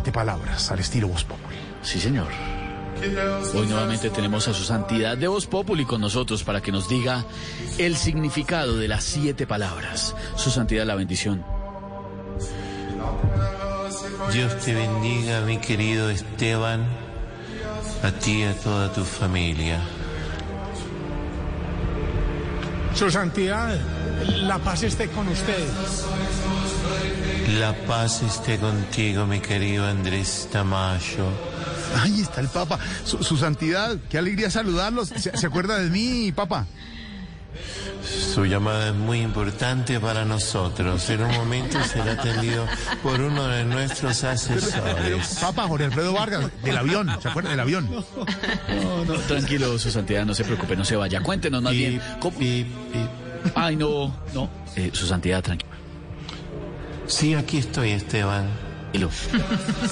siete palabras al estilo Voz Populi. Sí, señor. Hoy nuevamente tenemos a su santidad de Voz Populi con nosotros para que nos diga el significado de las siete palabras. Su santidad, la bendición. Dios te bendiga, mi querido Esteban, a ti y a toda tu familia. Su santidad, la paz esté con ustedes. La paz esté contigo, mi querido Andrés Tamayo. Ahí está el Papa. Su, su santidad, qué alegría saludarlos. ¿Se, se acuerda de mí, Papa? Su llamada es muy importante para nosotros. En un momento será atendido por uno de nuestros asesores. Papa Jorge Alfredo Vargas, del avión. ¿Se acuerda del avión? No, no, tranquilo, su santidad, no se preocupe, no se vaya. Cuéntenos más bien. Pip, ¿cómo- pip, pip. Ay, no, no. Eh, su santidad, tranquilo. Sí, aquí estoy, Esteban.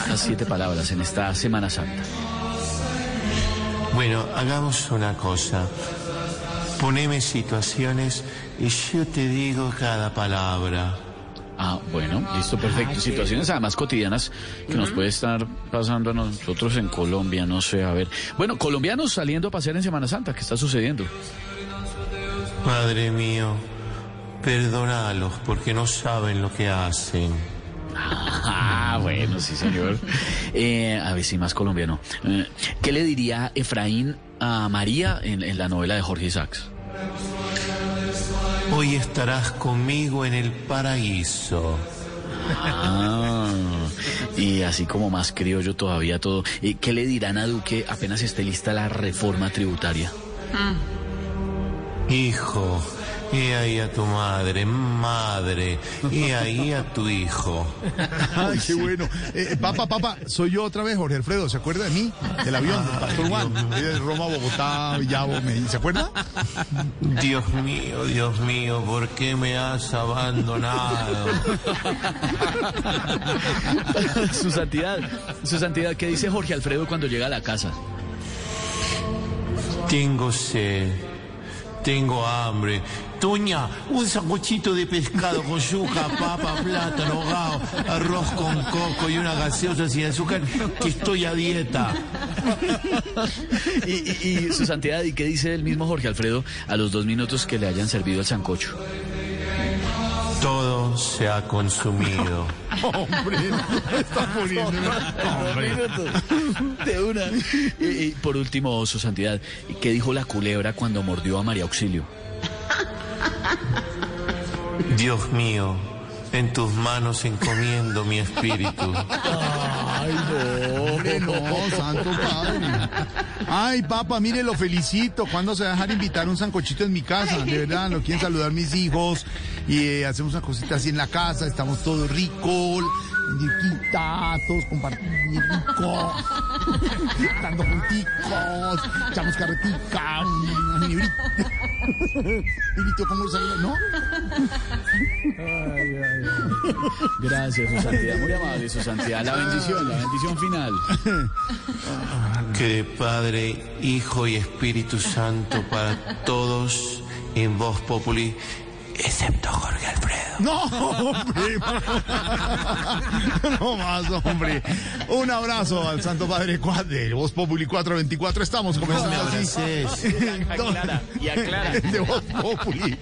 Las siete palabras en esta Semana Santa. Bueno, hagamos una cosa. Poneme situaciones y yo te digo cada palabra. Ah, bueno, listo, perfecto. Situaciones además cotidianas que nos puede estar pasando a nosotros en Colombia, no sé, a ver. Bueno, colombianos saliendo a pasear en Semana Santa, ¿qué está sucediendo? Padre mío, perdónalos porque no saben lo que hacen. Ah, bueno, sí, señor. Eh, a ver si más colombiano. Eh, ¿Qué le diría Efraín a María en, en la novela de Jorge Isaacs? Hoy estarás conmigo en el paraíso. Ah, y así como más criollo todavía todo. Eh, ¿Qué le dirán a Duque apenas esté lista la reforma tributaria? Hijo, he ahí a tu madre, madre, he ahí a tu hijo. Ay, qué bueno. Eh, papa, Papa, soy yo otra vez, Jorge Alfredo. ¿Se acuerda de mí? Del avión, del Pastor Juan. De Roma, Bogotá, Villavo. ¿Se acuerda? Dios mío, Dios mío, ¿por qué me has abandonado? su santidad, su santidad, ¿qué dice Jorge Alfredo cuando llega a la casa? Tengo sed, tengo hambre. Toña, un sanguchito de pescado con yuca, papa, plátano, ahogado, arroz con coco y una gaseosa sin azúcar, que estoy a dieta. Y, y- y su santidad, ¿y qué dice el mismo Jorge Alfredo a los dos minutos que le hayan servido el sancocho? Todo se ha consumido. Hombre, está poniendo. Hombre. De una. Y, y por último, su santidad, ¿qué dijo la culebra cuando mordió a María Auxilio? Dios mío, en tus manos encomiendo mi espíritu. Ay, no, hombre, no, santo padre. Ay, papa, mire, lo felicito. ¿Cuándo se va a dejar invitar un sancochito en mi casa? De verdad, lo quieren saludar mis hijos. Y eh, hacemos una cosita así en la casa, estamos todos ricos, todos compartiendo rico, dando junticos, echamos carretica. Vinito, ¿cómo salió? ¿No? Gracias, su santidad. Muy amable, su santidad. La bendición, la bendición final. Que Padre, Hijo y Espíritu Santo para todos en voz populi, excepto Jorge Alfredo. No, hombre. No más, hombre. Un abrazo al Santo Padre Cuadre, Voz Populi 424. Estamos comenzando así. abraces. Aclara, y aclara. De Voz Populi.